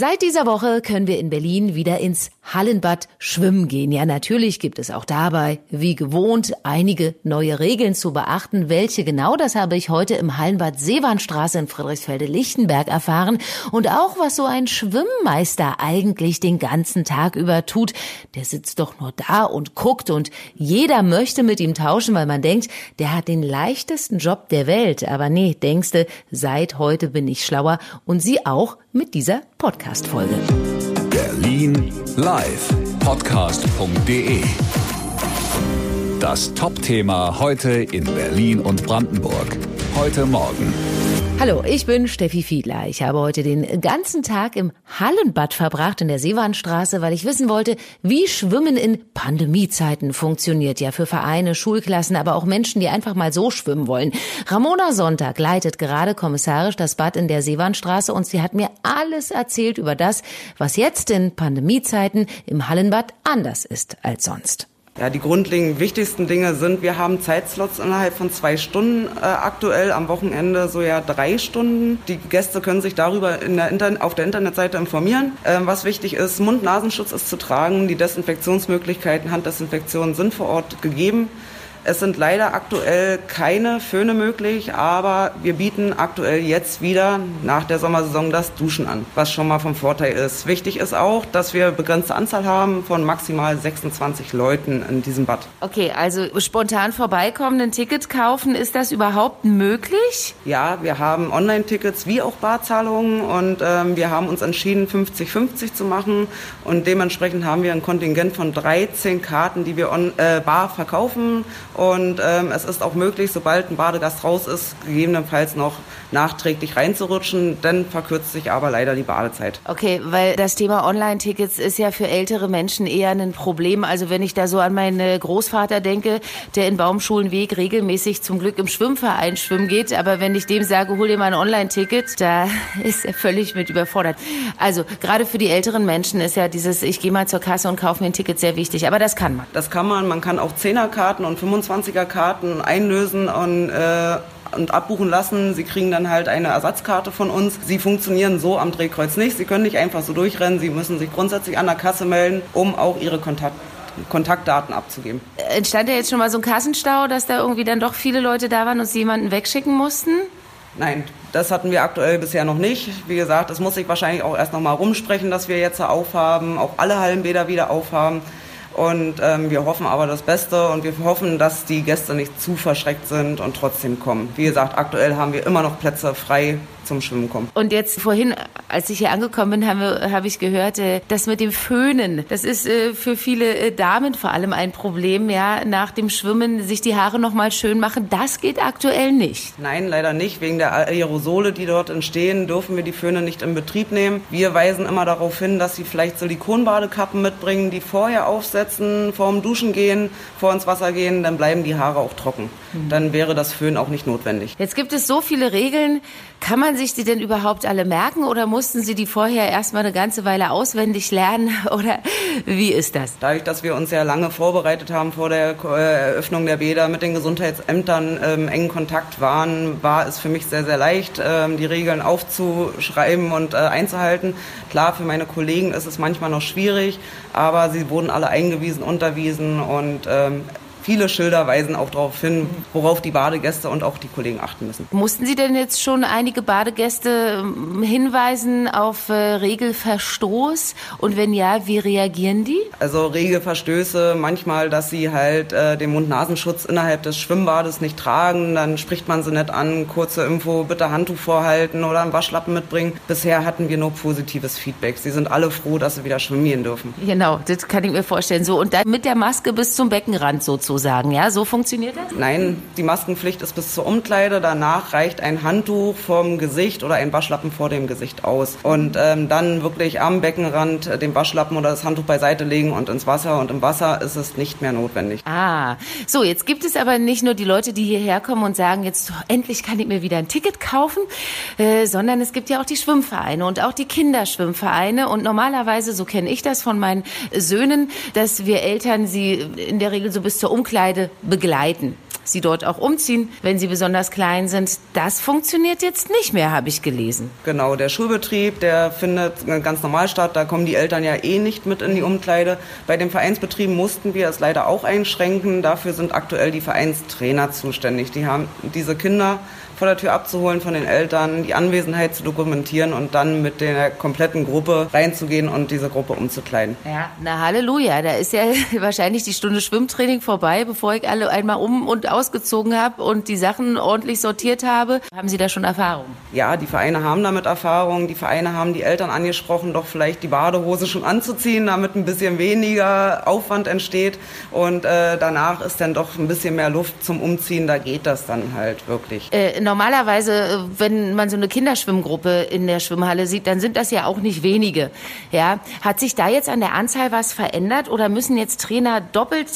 Seit dieser Woche können wir in Berlin wieder ins Hallenbad schwimmen gehen. Ja, natürlich gibt es auch dabei, wie gewohnt, einige neue Regeln zu beachten. Welche genau, das habe ich heute im Hallenbad Seewarnstraße in Friedrichsfelde-Lichtenberg erfahren. Und auch, was so ein Schwimmmeister eigentlich den ganzen Tag über tut. Der sitzt doch nur da und guckt und jeder möchte mit ihm tauschen, weil man denkt, der hat den leichtesten Job der Welt. Aber nee, denkste, seit heute bin ich schlauer und Sie auch mit dieser Podcast-Folge. Berlin live podcast.de Das Top-Thema heute in Berlin und Brandenburg. Heute Morgen. Hallo, ich bin Steffi Fiedler. Ich habe heute den ganzen Tag im Hallenbad verbracht in der Seewarnstraße, weil ich wissen wollte, wie Schwimmen in Pandemiezeiten funktioniert. Ja, für Vereine, Schulklassen, aber auch Menschen, die einfach mal so schwimmen wollen. Ramona Sonntag leitet gerade kommissarisch das Bad in der Seewarnstraße und sie hat mir alles erzählt über das, was jetzt in Pandemiezeiten im Hallenbad anders ist als sonst. Ja, die grundlegend wichtigsten Dinge sind, wir haben Zeitslots innerhalb von zwei Stunden äh, aktuell, am Wochenende so ja drei Stunden. Die Gäste können sich darüber der auf der Internetseite informieren. Ähm, was wichtig ist, Mund-Nasenschutz ist zu tragen, die Desinfektionsmöglichkeiten, Handdesinfektionen sind vor Ort gegeben. Es sind leider aktuell keine Föhne möglich, aber wir bieten aktuell jetzt wieder nach der Sommersaison das Duschen an, was schon mal vom Vorteil ist. Wichtig ist auch, dass wir begrenzte Anzahl haben von maximal 26 Leuten in diesem Bad. Okay, also spontan vorbeikommen, ein Ticket kaufen, ist das überhaupt möglich? Ja, wir haben Online-Tickets wie auch Barzahlungen und ähm, wir haben uns entschieden, 50-50 zu machen und dementsprechend haben wir ein Kontingent von 13 Karten, die wir on, äh, bar verkaufen und ähm, es ist auch möglich, sobald ein Badegast raus ist, gegebenenfalls noch nachträglich reinzurutschen. Dann verkürzt sich aber leider die Badezeit. Okay, weil das Thema Online-Tickets ist ja für ältere Menschen eher ein Problem. Also wenn ich da so an meinen Großvater denke, der in Baumschulenweg regelmäßig zum Glück im Schwimmverein schwimmen geht, aber wenn ich dem sage, hol dir mal ein Online-Ticket, da ist er völlig mit überfordert. Also gerade für die älteren Menschen ist ja dieses, ich gehe mal zur Kasse und kaufe mir ein Ticket sehr wichtig. Aber das kann man. Das kann man. Man kann auch Zehnerkarten und 25 25er Karten einlösen und, äh, und abbuchen lassen. Sie kriegen dann halt eine Ersatzkarte von uns. Sie funktionieren so am Drehkreuz nicht. Sie können nicht einfach so durchrennen. Sie müssen sich grundsätzlich an der Kasse melden, um auch Ihre Kontakt Kontaktdaten abzugeben. Entstand ja jetzt schon mal so ein Kassenstau, dass da irgendwie dann doch viele Leute da waren und sie jemanden wegschicken mussten? Nein, das hatten wir aktuell bisher noch nicht. Wie gesagt, es muss sich wahrscheinlich auch erst noch mal rumsprechen, dass wir jetzt aufhaben, auch alle Hallenbäder wieder aufhaben. Und ähm, wir hoffen aber das Beste und wir hoffen, dass die Gäste nicht zu verschreckt sind und trotzdem kommen. Wie gesagt, aktuell haben wir immer noch Plätze frei zum Schwimmen kommen. Und jetzt vorhin, als ich hier angekommen bin, habe, habe ich gehört, äh, das mit dem Föhnen, das ist äh, für viele äh, Damen vor allem ein Problem, ja, nach dem Schwimmen sich die Haare nochmal schön machen. Das geht aktuell nicht. Nein, leider nicht. Wegen der Aerosole, die dort entstehen, dürfen wir die Föhne nicht in Betrieb nehmen. Wir weisen immer darauf hin, dass sie vielleicht Silikonbadekappen mitbringen, die vorher aufsetzen, vorm Duschen gehen, vor ins Wasser gehen, dann bleiben die Haare auch trocken. Mhm. Dann wäre das Föhn auch nicht notwendig. Jetzt gibt es so viele Regeln. Kann man sich die denn überhaupt alle merken oder mussten Sie die vorher erstmal eine ganze Weile auswendig lernen oder wie ist das? Dadurch, dass wir uns ja lange vorbereitet haben vor der äh, Eröffnung der Bäder, mit den Gesundheitsämtern ähm, engen Kontakt waren, war es für mich sehr, sehr leicht, ähm, die Regeln aufzuschreiben und äh, einzuhalten. Klar, für meine Kollegen ist es manchmal noch schwierig, aber sie wurden alle eingewiesen, unterwiesen und ähm, viele Schilder weisen auch darauf hin, worauf die Badegäste und auch die Kollegen achten müssen. Mussten Sie denn jetzt schon einige Badegäste ähm, hinweisen auf äh, Regelverstoß? Und wenn ja, wie reagieren die? Also Regelverstöße, manchmal, dass sie halt äh, den Mund-Nasenschutz innerhalb des Schwimmbades nicht tragen, dann spricht man sie nicht an, kurze Info, bitte Handtuch vorhalten oder einen Waschlappen mitbringen. Bisher hatten wir nur positives Feedback. Sie sind alle froh, dass sie wieder schwimmen gehen dürfen. Genau, das kann ich mir vorstellen. So und dann mit der Maske bis zum Beckenrand sozusagen sagen. Ja, so funktioniert das? Nein, die Maskenpflicht ist bis zur Umkleide. Danach reicht ein Handtuch vom Gesicht oder ein Waschlappen vor dem Gesicht aus. Und ähm, dann wirklich am Beckenrand äh, den Waschlappen oder das Handtuch beiseite legen und ins Wasser. Und im Wasser ist es nicht mehr notwendig. Ah, so, jetzt gibt es aber nicht nur die Leute, die hierher kommen und sagen, jetzt endlich kann ich mir wieder ein Ticket kaufen, äh, sondern es gibt ja auch die Schwimmvereine und auch die Kinderschwimmvereine. Und normalerweise, so kenne ich das von meinen Söhnen, dass wir Eltern sie in der Regel so bis zur Umkleide begleiten. sie dort auch umziehen, wenn sie besonders klein sind. Das funktioniert jetzt nicht mehr, habe ich gelesen. Genau, der Schulbetrieb, der findet ganz normal statt. Da kommen die Eltern ja eh nicht mit in die Umkleide. Bei den Vereinsbetrieben mussten wir es leider auch einschränken. Dafür sind aktuell die Vereinstrainer zuständig. Die haben diese Kinder vor der Tür abzuholen von den Eltern, die Anwesenheit zu dokumentieren und dann mit der kompletten Gruppe reinzugehen und diese Gruppe umzukleiden. Ja, na Halleluja, da ist ja wahrscheinlich die Stunde Schwimmtraining vorbei, bevor ich alle einmal um und ausgezogen habe und die Sachen ordentlich sortiert habe. Haben Sie da schon Erfahrung? Ja, die Vereine haben damit Erfahrung. Die Vereine haben die Eltern angesprochen, doch vielleicht die Badehose schon anzuziehen, damit ein bisschen weniger Aufwand entsteht. Und äh, danach ist dann doch ein bisschen mehr Luft zum Umziehen. Da geht das dann halt wirklich. Äh, normalerweise, äh, wenn man so eine Kinderschwimmgruppe in der Schwimmhalle sieht, dann sind das ja auch nicht wenige. Ja, hat sich da jetzt an der Anzahl was verändert oder müssen jetzt Trainer doppelt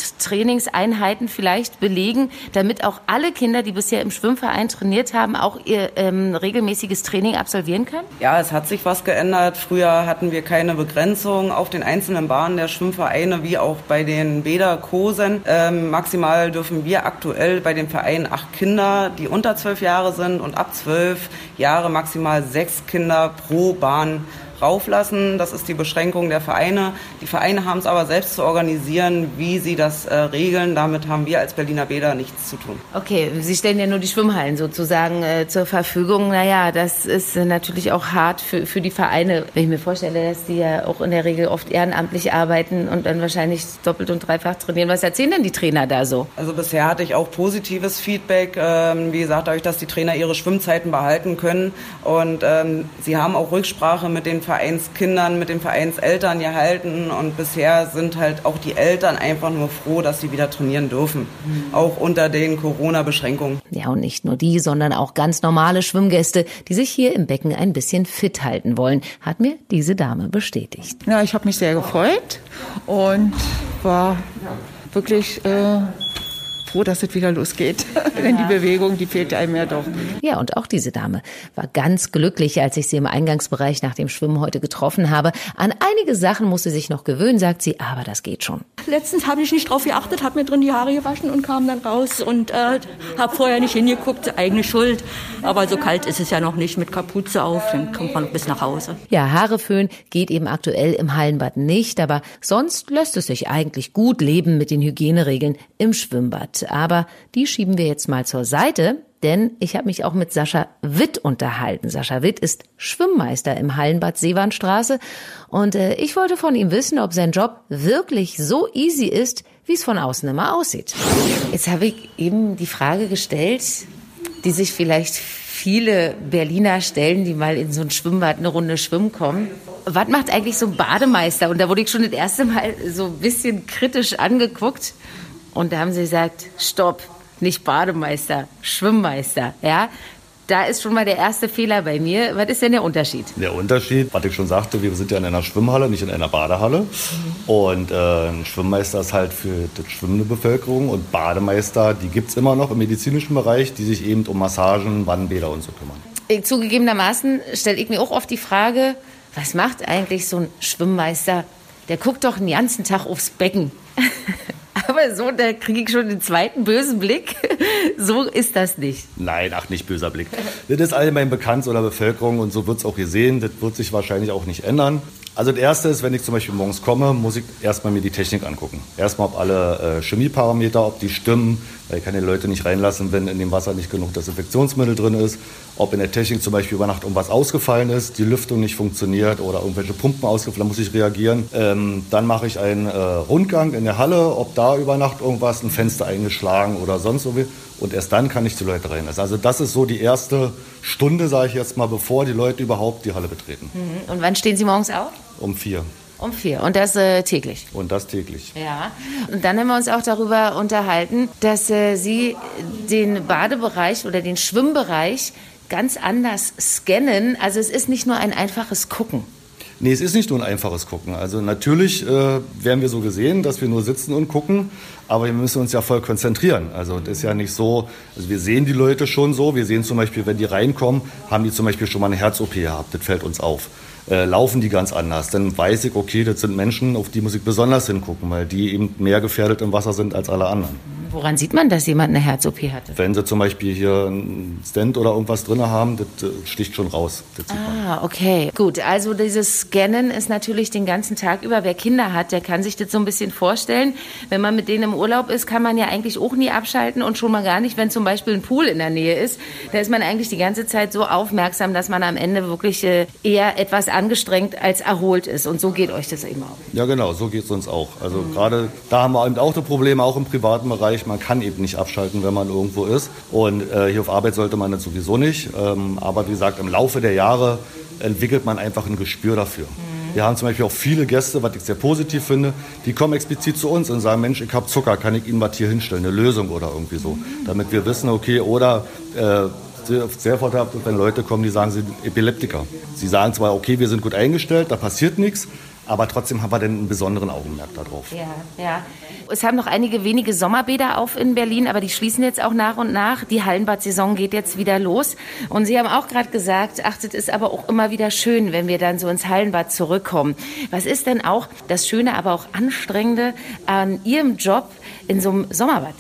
Trainingseinheiten vielleicht belegen, damit auch alle Kinder, die bisher im Schwimmverein trainiert haben, auch ihr ähm, regelmäßiges Training absolvieren können? Ja, es hat sich was geändert. Früher hatten wir keine Begrenzung auf den einzelnen Bahnen der Schwimmvereine wie auch bei den Bäderkursen. Ähm, maximal dürfen wir aktuell bei den Vereinen acht Kinder, die unter zwölf Jahre sind und ab zwölf Jahre maximal sechs Kinder pro Bahn rauflassen. Das ist die Beschränkung der Vereine. Die Vereine haben es aber selbst zu organisieren, wie sie das äh, regeln. Damit haben wir als Berliner Bäder nichts zu tun. Okay, Sie stellen ja nur die Schwimmhallen sozusagen äh, zur Verfügung. Naja, das ist natürlich auch hart für, für die Vereine. Wenn ich mir vorstelle, dass die ja auch in der Regel oft ehrenamtlich arbeiten und dann wahrscheinlich doppelt und dreifach trainieren. Was erzählen denn die Trainer da so? Also bisher hatte ich auch positives Feedback. Ähm, wie gesagt, dadurch, dass die Trainer ihre Schwimmzeiten behalten können und ähm, sie haben auch Rücksprache mit den Vereinen Vereinskindern, mit den Vereinseltern gehalten und bisher sind halt auch die Eltern einfach nur froh, dass sie wieder trainieren dürfen, mhm. auch unter den Corona-Beschränkungen. Ja, und nicht nur die, sondern auch ganz normale Schwimmgäste, die sich hier im Becken ein bisschen fit halten wollen, hat mir diese Dame bestätigt. Ja, ich habe mich sehr gefreut und war wirklich äh, froh, dass es wieder losgeht. Denn die Bewegung, die fehlt einem ja doch. Ja, und auch diese Dame war ganz glücklich, als ich sie im Eingangsbereich nach dem Schwimmen heute getroffen habe. An einige Sachen musste sie sich noch gewöhnen, sagt sie, aber das geht schon. Letztens habe ich nicht drauf geachtet, habe mir drin die Haare gewaschen und kam dann raus und äh, habe vorher nicht hingeguckt, eigene Schuld. Aber so kalt ist es ja noch nicht mit Kapuze auf, dann kommt man bis nach Hause. Ja, Haare föhnen geht eben aktuell im Hallenbad nicht, aber sonst lässt es sich eigentlich gut leben mit den Hygieneregeln im Schwimmbad aber die schieben wir jetzt mal zur Seite, denn ich habe mich auch mit Sascha Witt unterhalten. Sascha Witt ist Schwimmmeister im Hallenbad Seewandstraße und äh, ich wollte von ihm wissen, ob sein Job wirklich so easy ist, wie es von außen immer aussieht. Jetzt habe ich eben die Frage gestellt, die sich vielleicht viele Berliner stellen, die mal in so ein Schwimmbad eine Runde schwimmen kommen. Was macht eigentlich so ein Bademeister? Und da wurde ich schon das erste Mal so ein bisschen kritisch angeguckt. Und da haben sie gesagt, stopp, nicht Bademeister, Schwimmmeister, ja. Da ist schon mal der erste Fehler bei mir. Was ist denn der Unterschied? Der Unterschied, was ich schon sagte, wir sind ja in einer Schwimmhalle, nicht in einer Badehalle. Mhm. Und äh, ein Schwimmmeister ist halt für die schwimmende Bevölkerung und Bademeister, die gibt es immer noch im medizinischen Bereich, die sich eben um Massagen, Wannenbäder und so kümmern. Äh, zugegebenermaßen stelle ich mir auch oft die Frage, was macht eigentlich so ein Schwimmmeister? Der guckt doch den ganzen Tag aufs Becken. Aber so, da kriege ich schon den zweiten bösen Blick. So ist das nicht. Nein, ach, nicht böser Blick. Das ist allgemein bekannt oder Bevölkerung und so wird es auch gesehen. Das wird sich wahrscheinlich auch nicht ändern. Also das Erste ist, wenn ich zum Beispiel morgens komme, muss ich erstmal mir die Technik angucken. Erstmal, ob alle äh, Chemieparameter, ob die stimmen, weil ich kann die Leute nicht reinlassen, wenn in dem Wasser nicht genug Desinfektionsmittel drin ist. Ob in der Technik zum Beispiel über Nacht irgendwas ausgefallen ist, die Lüftung nicht funktioniert oder irgendwelche Pumpen ausgefallen, muss ich reagieren. Ähm, dann mache ich einen äh, Rundgang in der Halle, ob da über Nacht irgendwas, ein Fenster eingeschlagen oder sonst irgendwie. Und erst dann kann ich die Leute reinlassen. Also das ist so die erste Stunde, sage ich jetzt mal, bevor die Leute überhaupt die Halle betreten. Mhm. Und wann stehen Sie morgens auf? Um vier. Um vier. Und das äh, täglich? Und das täglich. Ja. Und dann haben wir uns auch darüber unterhalten, dass äh, Sie den Badebereich oder den Schwimmbereich ganz anders scannen. Also es ist nicht nur ein einfaches Gucken. Nee, es ist nicht nur ein einfaches Gucken. Also natürlich äh, werden wir so gesehen, dass wir nur sitzen und gucken, aber wir müssen uns ja voll konzentrieren. Also das ist ja nicht so, also wir sehen die Leute schon so. Wir sehen zum Beispiel, wenn die reinkommen, haben die zum Beispiel schon mal eine Herz-OP gehabt. Das fällt uns auf äh, laufen die ganz anders. Dann weiß ich, okay, das sind Menschen, auf die muss ich besonders hingucken, weil die eben mehr gefährdet im Wasser sind als alle anderen. Woran sieht man, dass jemand eine Herz-OP hatte? Wenn sie zum Beispiel hier einen Stent oder irgendwas drin haben, das äh, sticht schon raus. ah, okay. Gut, also dieses Scannen ist natürlich den ganzen Tag über. Wer Kinder hat, der kann sich das so ein bisschen vorstellen. Wenn man mit denen im Urlaub ist, kann man ja eigentlich auch nie abschalten und schon mal gar nicht, wenn zum Beispiel ein Pool in der Nähe ist. Da ist man eigentlich die ganze Zeit so aufmerksam, dass man am Ende wirklich äh, eher etwas angestrengt als erholt ist. Und so geht euch das eben auch. Ja, genau, so geht es uns auch. Also mhm. gerade da haben wir eben auch das Problem, auch im privaten Bereich Bereich. Man kann eben nicht abschalten, wenn man irgendwo ist. Und äh, hier auf Arbeit sollte man das sowieso nicht. Ähm, aber wie gesagt, im Laufe der Jahre entwickelt man einfach ein Gespür dafür. Mhm. Wir haben zum Beispiel auch viele Gäste, was ich sehr positiv finde, die kommen explizit zu uns und sagen, Mensch, ich habe Zucker, kann ich Ihnen was hier hinstellen, eine Lösung oder irgendwie so. Damit wir wissen, okay, oder äh, sehr vorteilhaft, wenn Leute kommen, die sagen, sie sind Epileptiker. Sie sagen zwar, okay, wir sind gut eingestellt, da passiert nichts, aber trotzdem haben wir dann einen besonderen Augenmerk darauf. Ja, ja. Es haben noch einige wenige Sommerbäder auf in Berlin, aber die schließen jetzt auch nach und nach. Die Hallenbad-Saison geht jetzt wieder los. Und Sie haben auch gerade gesagt, ach, es ist aber auch immer wieder schön, wenn wir dann so ins Hallenbad zurückkommen. Was ist denn auch das Schöne, aber auch Anstrengende an Ihrem Job in so einem Sommerbad?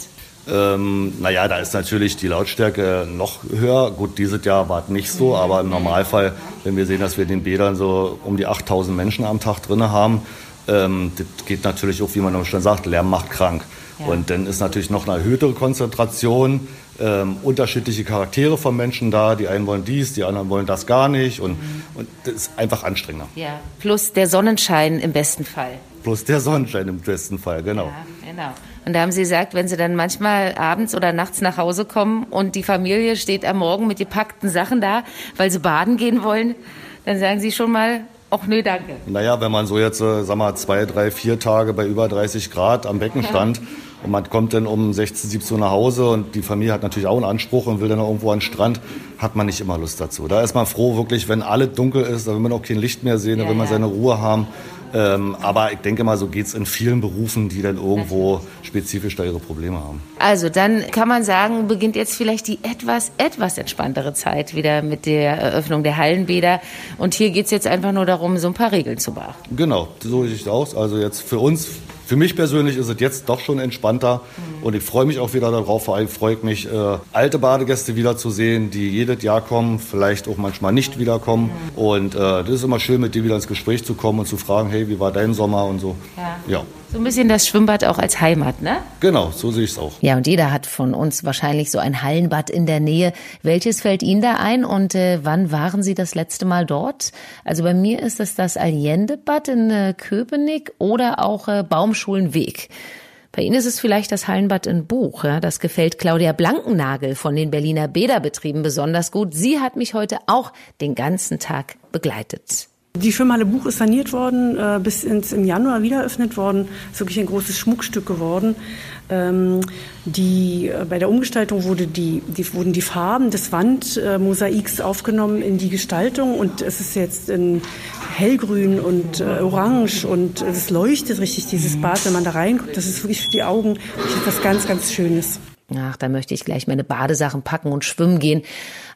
Ähm, naja, da ist natürlich die Lautstärke noch höher. Gut, dieses Jahr war es nicht so, aber im Normalfall, wenn wir sehen, dass wir in den Bädern so um die 8000 Menschen am Tag drin haben, ähm, das geht natürlich auch, wie man schon sagt, Lärm macht krank. Ja. Und dann ist natürlich noch eine erhöhte Konzentration, ähm, unterschiedliche Charaktere von Menschen da. Die einen wollen dies, die anderen wollen das gar nicht. Und, mhm. und das ist einfach anstrengender. Ja. Plus der Sonnenschein im besten Fall. Plus der Sonnenschein im besten Fall, genau. Ja, genau. Und da haben sie gesagt, wenn sie dann manchmal abends oder nachts nach Hause kommen und die Familie steht am Morgen mit gepackten Sachen da, weil sie baden gehen wollen, dann sagen sie schon mal, ach nö, danke. Naja, wenn man so jetzt, äh, sag mal, zwei, drei, vier Tage bei über 30 Grad am Becken stand und man kommt dann um 16, 17 Uhr nach Hause und die Familie hat natürlich auch einen Anspruch und will dann irgendwo an den Strand, hat man nicht immer Lust dazu. Da ist man froh wirklich, wenn alles dunkel ist, da will man auch kein Licht mehr sehen, da will man seine Ruhe haben. Ähm, aber ich denke mal, so geht es in vielen Berufen, die dann irgendwo spezifisch da ihre Probleme haben. Also dann kann man sagen, beginnt jetzt vielleicht die etwas, etwas entspanntere Zeit wieder mit der Eröffnung der Hallenbäder. Und hier geht es jetzt einfach nur darum, so ein paar Regeln zu beachten. Genau, so sieht es aus. Also jetzt für uns für mich persönlich ist es jetzt doch schon entspannter mhm. und ich freue mich auch wieder darauf. Vor allem freue ich mich, äh, alte Badegäste wiederzusehen, die jedes Jahr kommen, vielleicht auch manchmal nicht wiederkommen. Mhm. Und äh, das ist immer schön, mit dir wieder ins Gespräch zu kommen und zu fragen, hey, wie war dein Sommer und so. Ja. ja. So ein bisschen das Schwimmbad auch als Heimat, ne? Genau, so sehe ich es auch. Ja, und jeder hat von uns wahrscheinlich so ein Hallenbad in der Nähe. Welches fällt Ihnen da ein und äh, wann waren Sie das letzte Mal dort? Also bei mir ist es das Allende-Bad in äh, Köpenick oder auch äh, Baumschulenweg. Bei Ihnen ist es vielleicht das Hallenbad in Buch. Ja? Das gefällt Claudia Blankennagel von den Berliner Bäderbetrieben besonders gut. Sie hat mich heute auch den ganzen Tag begleitet. Die Schwimmhalle Buch ist saniert worden, äh, bis ins, im Januar wieder eröffnet worden. Ist wirklich ein großes Schmuckstück geworden. Ähm, die, äh, bei der Umgestaltung wurde die, die, wurden die Farben des Wandmosaiks aufgenommen in die Gestaltung und es ist jetzt in hellgrün und äh, orange und es leuchtet richtig, dieses Bad, wenn man da reinguckt. Das ist wirklich für die Augen etwas ganz, ganz Schönes. Ach, da möchte ich gleich meine Badesachen packen und schwimmen gehen.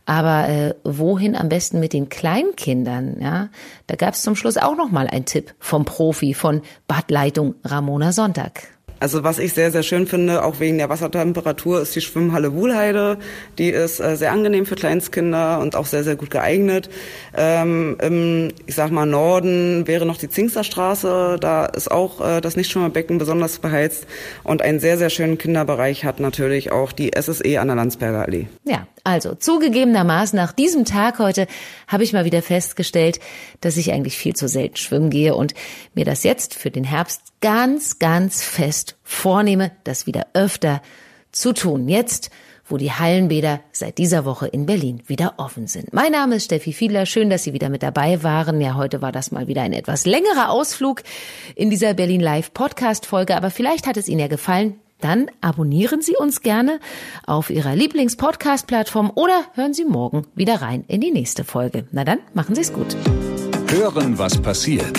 Aber äh, wohin am besten mit den Kleinkindern? Ja, da gab es zum Schluss auch noch mal einen Tipp vom Profi von Badleitung Ramona Sonntag. Also was ich sehr, sehr schön finde, auch wegen der Wassertemperatur, ist die Schwimmhalle Wuhlheide. Die ist äh, sehr angenehm für Kleinstkinder und auch sehr, sehr gut geeignet. Ähm, Im, ich sag mal, Norden wäre noch die Zingsterstraße. Da ist auch äh, das Nichtschwimmerbecken besonders beheizt. Und einen sehr, sehr schönen Kinderbereich hat natürlich auch die SSE an der Landsberger Allee. Ja, also zugegebenermaßen nach diesem Tag heute habe ich mal wieder festgestellt, dass ich eigentlich viel zu selten schwimmen gehe und mir das jetzt für den Herbst ganz, ganz fest vornehme, das wieder öfter zu tun. Jetzt, wo die Hallenbäder seit dieser Woche in Berlin wieder offen sind. Mein Name ist Steffi Fiedler. Schön, dass Sie wieder mit dabei waren. Ja, heute war das mal wieder ein etwas längerer Ausflug in dieser Berlin Live Podcast Folge, aber vielleicht hat es Ihnen ja gefallen. Dann abonnieren Sie uns gerne auf Ihrer Lieblings-Podcast-Plattform oder hören Sie morgen wieder rein in die nächste Folge. Na dann, machen Sie es gut. Hören, was passiert